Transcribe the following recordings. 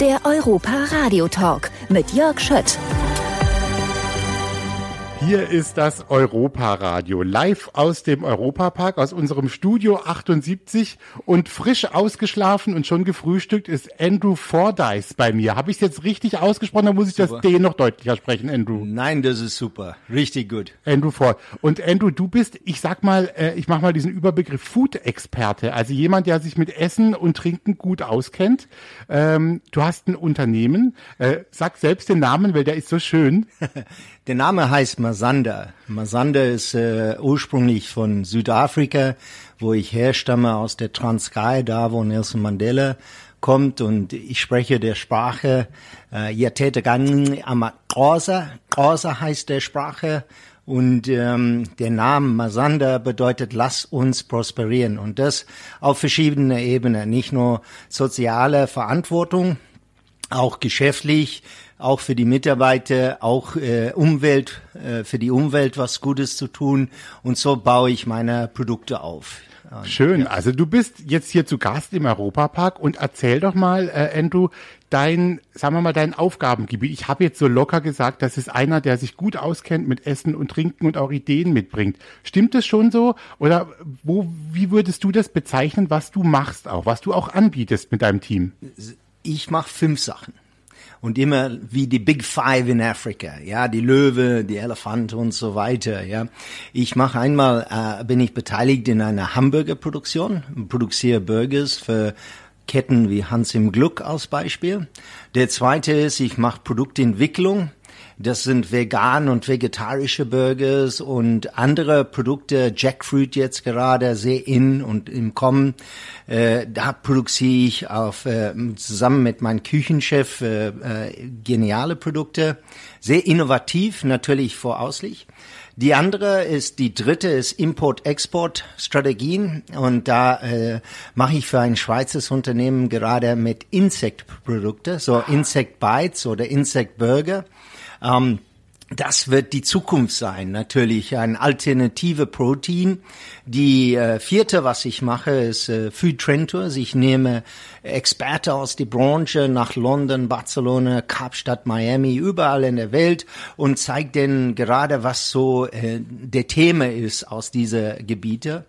Der Europa Radio Talk mit Jörg Schött. Hier ist das Europa-Radio, live aus dem Europapark, aus unserem Studio 78 und frisch ausgeschlafen und schon gefrühstückt ist Andrew Fordyce bei mir. Habe ich es jetzt richtig ausgesprochen, dann muss ich super. das D noch deutlicher sprechen, Andrew. Nein, das ist super, richtig gut. Andrew Ford. Und Andrew, du bist, ich sag mal, äh, ich mache mal diesen Überbegriff Food-Experte, also jemand, der sich mit Essen und Trinken gut auskennt. Ähm, du hast ein Unternehmen, äh, sag selbst den Namen, weil der ist so schön. Der Name heißt Masanda. Masanda ist äh, ursprünglich von Südafrika, wo ich herstamme, aus der Transkei, da wo Nelson Mandela kommt und ich spreche der Sprache äh, Yatetegan Amakosa. Kosa heißt der Sprache und ähm, der Name Masanda bedeutet, lass uns prosperieren. Und das auf verschiedenen Ebenen. Nicht nur soziale Verantwortung, auch geschäftlich, auch für die Mitarbeiter, auch äh, Umwelt, äh, für die Umwelt was Gutes zu tun. Und so baue ich meine Produkte auf. Schön. Ja. Also du bist jetzt hier zu Gast im Europapark und erzähl doch mal, äh, Andrew, dein, sagen wir mal, dein Aufgabengebiet. Ich habe jetzt so locker gesagt, das ist einer, der sich gut auskennt mit Essen und Trinken und auch Ideen mitbringt. Stimmt das schon so? Oder wo, wie würdest du das bezeichnen, was du machst auch, was du auch anbietest mit deinem Team? Ich mache fünf Sachen und immer wie die Big Five in Afrika, ja, die Löwe, die Elefant und so weiter, ja. Ich mache einmal, äh, bin ich beteiligt in einer Hamburger-Produktion, produziere Burgers für Ketten wie Hans im Glück als Beispiel. Der zweite ist, ich mache Produktentwicklung das sind vegan und vegetarische Burgers und andere Produkte. Jackfruit jetzt gerade sehr in und im Kommen. Äh, da produziere ich auf, äh, zusammen mit meinem Küchenchef äh, äh, geniale Produkte. Sehr innovativ, natürlich vorauslich. Die andere ist, die dritte ist Import-Export-Strategien und da äh, mache ich für ein Schweizer Unternehmen gerade mit Insektprodukte, so Insect Bites oder Insect Burger. Ähm, das wird die Zukunft sein, natürlich ein alternative Protein. Die äh, vierte, was ich mache, ist äh, Food Trend Tours. Ich nehme Experte aus der Branche nach London, Barcelona, Kapstadt, Miami, überall in der Welt und zeige denen gerade, was so äh, der Thema ist aus dieser Gebiete.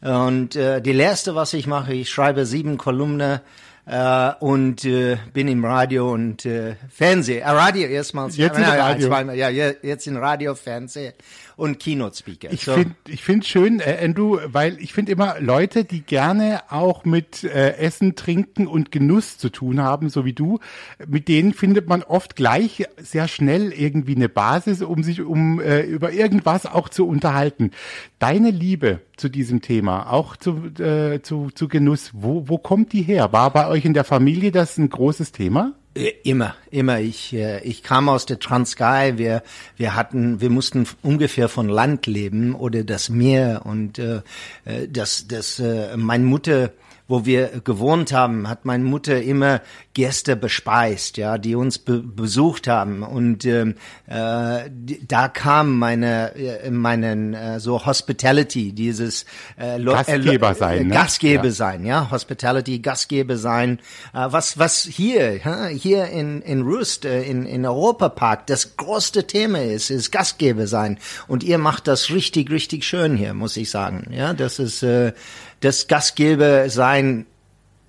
Und äh, die letzte, was ich mache, ich schreibe sieben Kolumnen äh, und äh, bin im Radio und äh, Fernsehen. Äh, Radio erstmals. Jetzt in Radio. Ja, ja, jetzt in Radio, Fernsehen und Keynote Speaker. Ich so. finde ich finde schön, äh, Andrew, weil ich finde immer Leute, die gerne auch mit äh, Essen, Trinken und Genuss zu tun haben, so wie du, mit denen findet man oft gleich sehr schnell irgendwie eine Basis, um sich um äh, über irgendwas auch zu unterhalten. Deine Liebe zu diesem Thema, auch zu, äh, zu, zu Genuss, wo, wo kommt die her? War bei euch in der Familie das ein großes Thema? Äh, immer, immer. Ich, äh, ich kam aus der Transkei. Wir, wir hatten, wir mussten ungefähr von Land leben oder das Meer und äh, äh das, das, äh, meine Mutter wo wir gewohnt haben, hat meine Mutter immer Gäste bespeist, ja, die uns be besucht haben und ähm, äh, da kam meine äh, meinen äh, so Hospitality, dieses äh, Gastgeber sein, äh, ne? Gastgeber ja. sein, ja, Hospitality, Gastgeber sein, äh, was was hier hier in in Rust äh, in in Europa Park das größte Thema ist, ist Gastgeber sein und ihr macht das richtig richtig schön hier, muss ich sagen, ja, das ist äh, das Gastgeber sein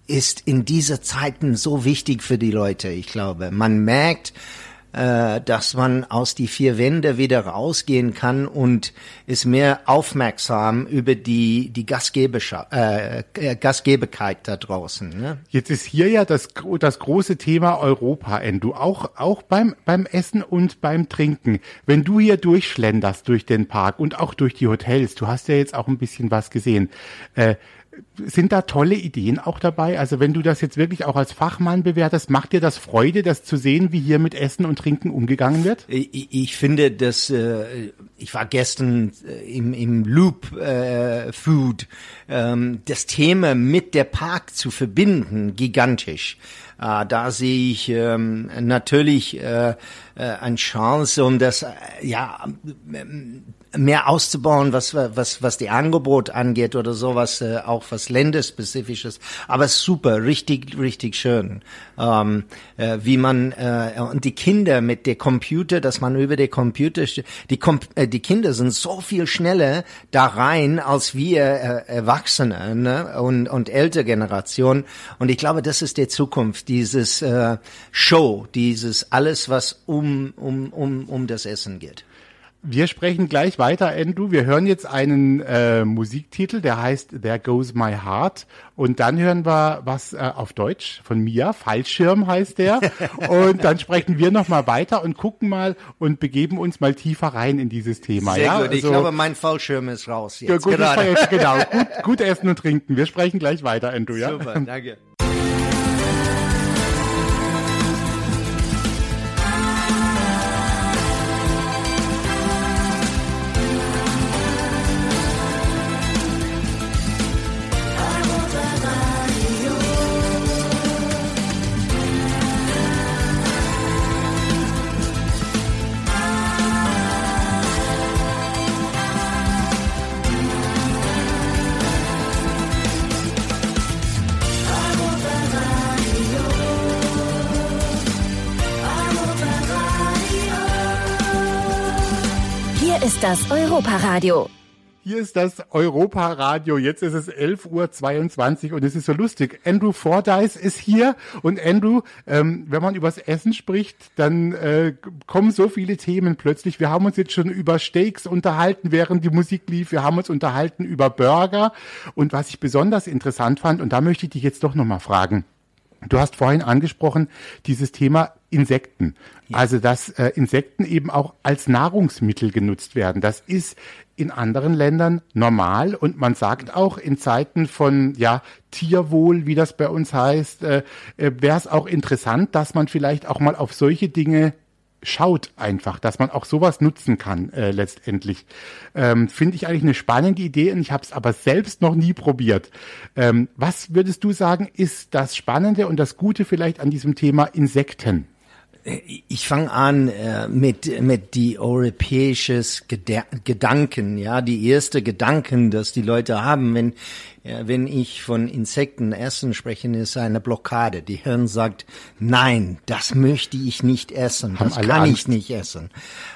ist in dieser Zeiten so wichtig für die Leute, ich glaube. Man merkt, äh, dass man aus die vier Wände wieder rausgehen kann und ist mehr aufmerksam über die die Gastgeberschaft, äh, äh, Gastgeberkeit da draußen. Ne? Jetzt ist hier ja das das große Thema Europa, Endu, auch auch beim beim Essen und beim Trinken. Wenn du hier durchschlenderst durch den Park und auch durch die Hotels, du hast ja jetzt auch ein bisschen was gesehen. Äh, sind da tolle Ideen auch dabei? Also wenn du das jetzt wirklich auch als Fachmann bewertest, macht dir das Freude, das zu sehen, wie hier mit Essen und Trinken umgegangen wird? Ich, ich finde, dass äh, ich war gestern äh, im, im Loop äh, Food, ähm, das Thema mit der Park zu verbinden, gigantisch. Äh, da sehe ich ähm, natürlich äh, äh, eine Chance, um das äh, ja mehr auszubauen, was was was die Angebot angeht oder sowas, äh, auch was länderspezifisches. Aber super, richtig richtig schön, ähm, äh, wie man äh, und die Kinder mit der Computer, dass man über die Computer die Com äh, die Kinder sind so viel schneller da rein als wir äh, Erwachsene ne? und und ältere Generation. Und ich glaube, das ist der Zukunft, dieses äh, Show, dieses alles, was um um um um das Essen geht. Wir sprechen gleich weiter, Andrew. Wir hören jetzt einen äh, Musiktitel, der heißt There Goes My Heart. Und dann hören wir was äh, auf Deutsch von Mia. Fallschirm heißt der. und dann sprechen wir nochmal weiter und gucken mal und begeben uns mal tiefer rein in dieses Thema. Sehr ja? gut. Ich also, glaube, mein Fallschirm ist raus jetzt. ja, gut, gerade. jetzt, genau. Gut, gut essen und trinken. Wir sprechen gleich weiter, Andrew. Ja? Super, danke. Ist das Europaradio. Hier ist das Europa-Radio. Jetzt ist es 11.22 Uhr und es ist so lustig. Andrew Fordyce ist hier und Andrew, ähm, wenn man übers Essen spricht, dann äh, kommen so viele Themen plötzlich. Wir haben uns jetzt schon über Steaks unterhalten, während die Musik lief. Wir haben uns unterhalten über Burger und was ich besonders interessant fand, und da möchte ich dich jetzt doch nochmal fragen. Du hast vorhin angesprochen, dieses Thema Insekten. Also, dass äh, Insekten eben auch als Nahrungsmittel genutzt werden. Das ist in anderen Ländern normal und man sagt auch in Zeiten von ja Tierwohl, wie das bei uns heißt, äh, äh, wäre es auch interessant, dass man vielleicht auch mal auf solche Dinge schaut einfach, dass man auch sowas nutzen kann äh, letztendlich. Ähm, Finde ich eigentlich eine spannende Idee und ich habe es aber selbst noch nie probiert. Ähm, was würdest du sagen, ist das Spannende und das Gute vielleicht an diesem Thema Insekten? Ich fange an äh, mit mit die europäisches Geda Gedanken, ja, die erste Gedanken, dass die Leute haben, wenn ja, wenn ich von Insekten essen spreche, ist eine Blockade. Die Hirn sagt, nein, das möchte ich nicht essen, das kann Angst. ich nicht essen.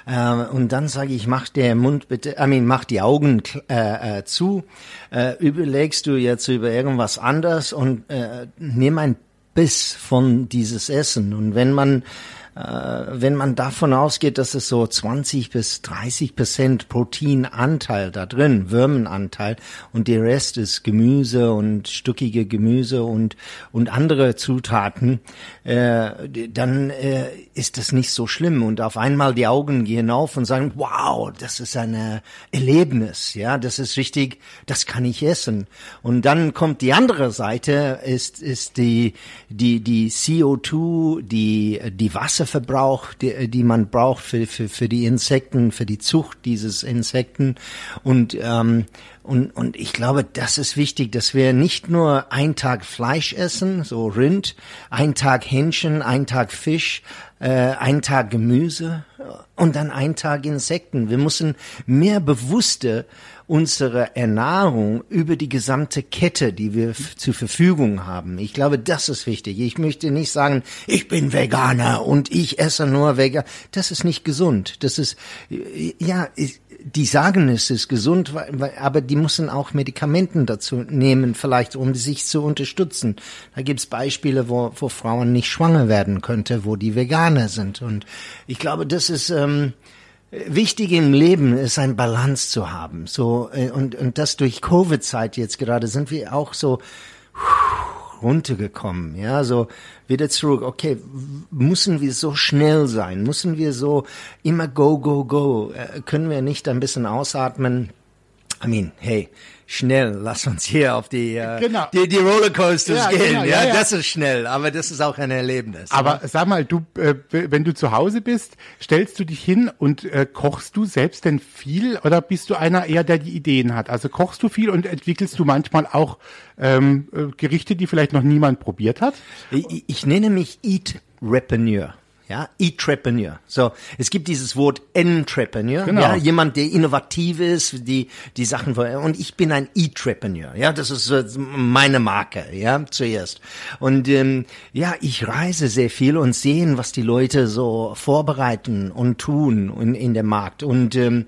Äh, und dann sage ich, mach der Mund bitte, I mean, mach die Augen äh, äh, zu, äh, überlegst du jetzt über irgendwas anderes und äh, nimm ein Biss von dieses Essen. Und wenn man äh, wenn man davon ausgeht, dass es so 20 bis 30 Prozent Proteinanteil da drin, Würmenanteil, und der Rest ist Gemüse und stückige Gemüse und und andere Zutaten, äh, dann äh, ist das nicht so schlimm. Und auf einmal die Augen gehen auf und sagen, wow, das ist ein äh, Erlebnis, ja, das ist richtig, das kann ich essen. Und dann kommt die andere Seite, ist ist die die die CO2, die die Wasserverbrauch, die, die man braucht für, für für die Insekten, für die Zucht dieses Insekten. Und ähm, und, und ich glaube, das ist wichtig, dass wir nicht nur einen Tag Fleisch essen, so Rind, einen Tag Hähnchen, einen Tag Fisch, äh, einen Tag Gemüse und dann einen Tag Insekten. Wir müssen mehr bewusster unsere Ernährung über die gesamte Kette, die wir zur Verfügung haben. Ich glaube, das ist wichtig. Ich möchte nicht sagen, ich bin Veganer und ich esse nur vegan. Das ist nicht gesund. Das ist, ja, ich, die sagen, es ist gesund, aber die müssen auch Medikamenten dazu nehmen, vielleicht um sich zu unterstützen. Da gibt's Beispiele, wo, wo Frauen nicht schwanger werden könnte, wo die Veganer sind. Und ich glaube, das ist ähm, wichtig im Leben, ist ein Balance zu haben. So äh, und und das durch Covid-Zeit jetzt gerade sind wir auch so runtergekommen, ja, so wieder zurück. Okay, müssen wir so schnell sein? Müssen wir so immer go, go, go? Äh, können wir nicht ein bisschen ausatmen? I mean, hey, schnell, lass uns hier auf die, äh, Genau. die, die Rollercoasters Ja, gehen. genau, ja, ja, das ist schnell, aber das ist auch ein Erlebnis. Aber sag mal, du, äh, wenn du zu Hause bist, stellst du dich hin und äh, kochst du selbst denn viel oder bist du einer eher, der die Ideen hat? Also kochst du viel und entwickelst du manchmal auch ähm, äh, Gerichte, die vielleicht noch niemand probiert hat? Ich, ich nenne mich Eat Repreneur. Ja, Entrepreneur. So, es gibt dieses Wort Entrepreneur. Genau. Ja, jemand, der innovativ ist, die die Sachen und ich bin ein Entrepreneur. Ja, das ist meine Marke. Ja, zuerst. Und ähm, ja, ich reise sehr viel und sehen, was die Leute so vorbereiten und tun in, in der Markt und ähm,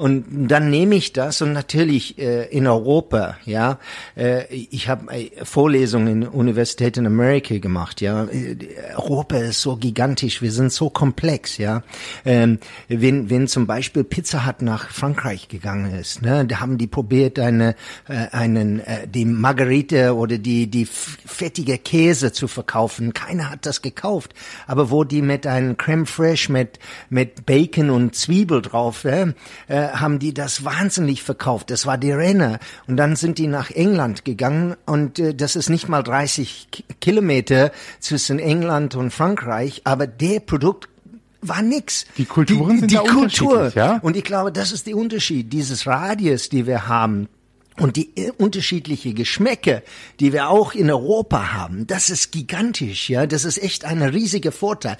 und dann nehme ich das und natürlich äh, in Europa, ja, äh, ich habe äh, Vorlesungen in Universitäten in Amerika gemacht, ja. Äh, Europa ist so gigantisch, wir sind so komplex, ja. Ähm, wenn, wenn zum Beispiel Pizza Hut nach Frankreich gegangen ist, ne, da haben die probiert, eine, äh, einen, äh, die Margarite oder die, die fettige Käse zu verkaufen. Keiner hat das gekauft. Aber wo die mit einem Creme Fraiche mit, mit Bacon und Zwiebel drauf, äh, haben die das wahnsinnig verkauft. Das war die Renner. Und dann sind die nach England gegangen und äh, das ist nicht mal 30 K Kilometer zwischen England und Frankreich, aber der Produkt war nix. Die Kulturen die, sind die da Kultur. ja. Und ich glaube, das ist der Unterschied. Dieses Radius, die wir haben, und die äh, unterschiedliche Geschmäcke, die wir auch in Europa haben, das ist gigantisch, ja. Das ist echt ein riesiger Vorteil.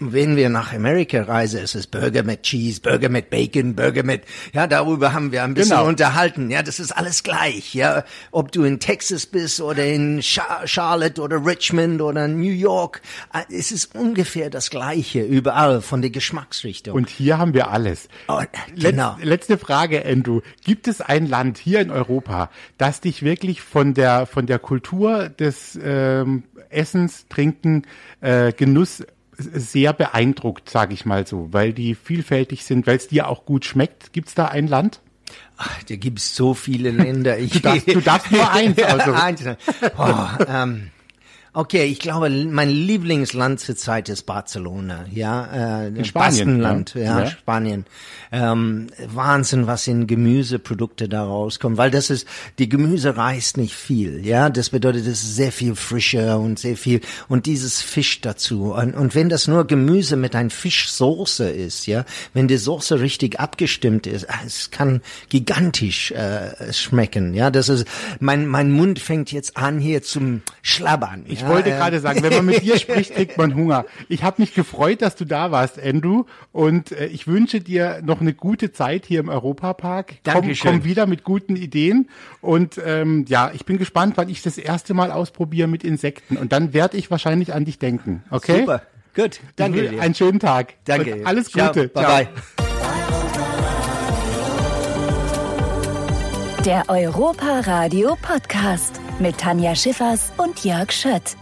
Wenn wir nach Amerika reisen, ist es Burger mit Cheese, Burger mit Bacon, Burger mit, ja, darüber haben wir ein bisschen Genau. unterhalten. Ja, das ist alles gleich, ja. Ob du in Texas bist oder in Char Charlotte oder Richmond oder New York, äh, es ist ungefähr das Gleiche überall von der Geschmacksrichtung. Und hier haben wir alles. Oh, Letz- genau. Letzte Frage, Andrew. Gibt es ein Land hier in Europa, das dich wirklich von der von der Kultur des ähm, Essens, Trinken, äh, Genuss sehr beeindruckt, sage ich mal so, weil die vielfältig sind, weil es dir auch gut schmeckt. Gibt's da ein Land? Ach, da gibt's so viele Länder. Ich, Du darfst- du darfst nur eins, also. eins. Oh, ähm, okay, ich glaube, mein Lieblingsland zurzeit ist Barcelona. Ja, äh, In Spanien, Baskenland, ja. ja, Ja. Spanien. Ähm, Wahnsinn, was in Gemüseprodukte da rauskommt, weil das ist, die Gemüse reißt nicht viel. Ja, das bedeutet, es ist sehr viel frischer und sehr viel und dieses Fisch dazu. Und, und wenn das nur Gemüse mit ein Fischsoße ist, ja, wenn die Soße richtig abgestimmt ist, ah, es kann gigantisch äh, schmecken. Ja, das ist mein mein Mund fängt jetzt an hier zum Schlabbern. Ich ja, wollte äh, gerade sagen, wenn man mit dir spricht, kriegt man Hunger. Ich habe mich gefreut, dass du da warst, Andrew, und äh, ich wünsche dir noch eine gute Zeit hier im Europapark. Komm, Dankeschön. komm wieder mit guten Ideen und ähm, ja, ich bin gespannt, wann ich das erste Mal ausprobiere mit Insekten und dann werde ich wahrscheinlich an dich denken. Okay? Super, gut, danke Ich dir. Einen schönen Tag. Danke. Und alles Ciao, Gute. Bye bye. Der Europa Radio Podcast mit Tanja Schiffers und Jörg Schött.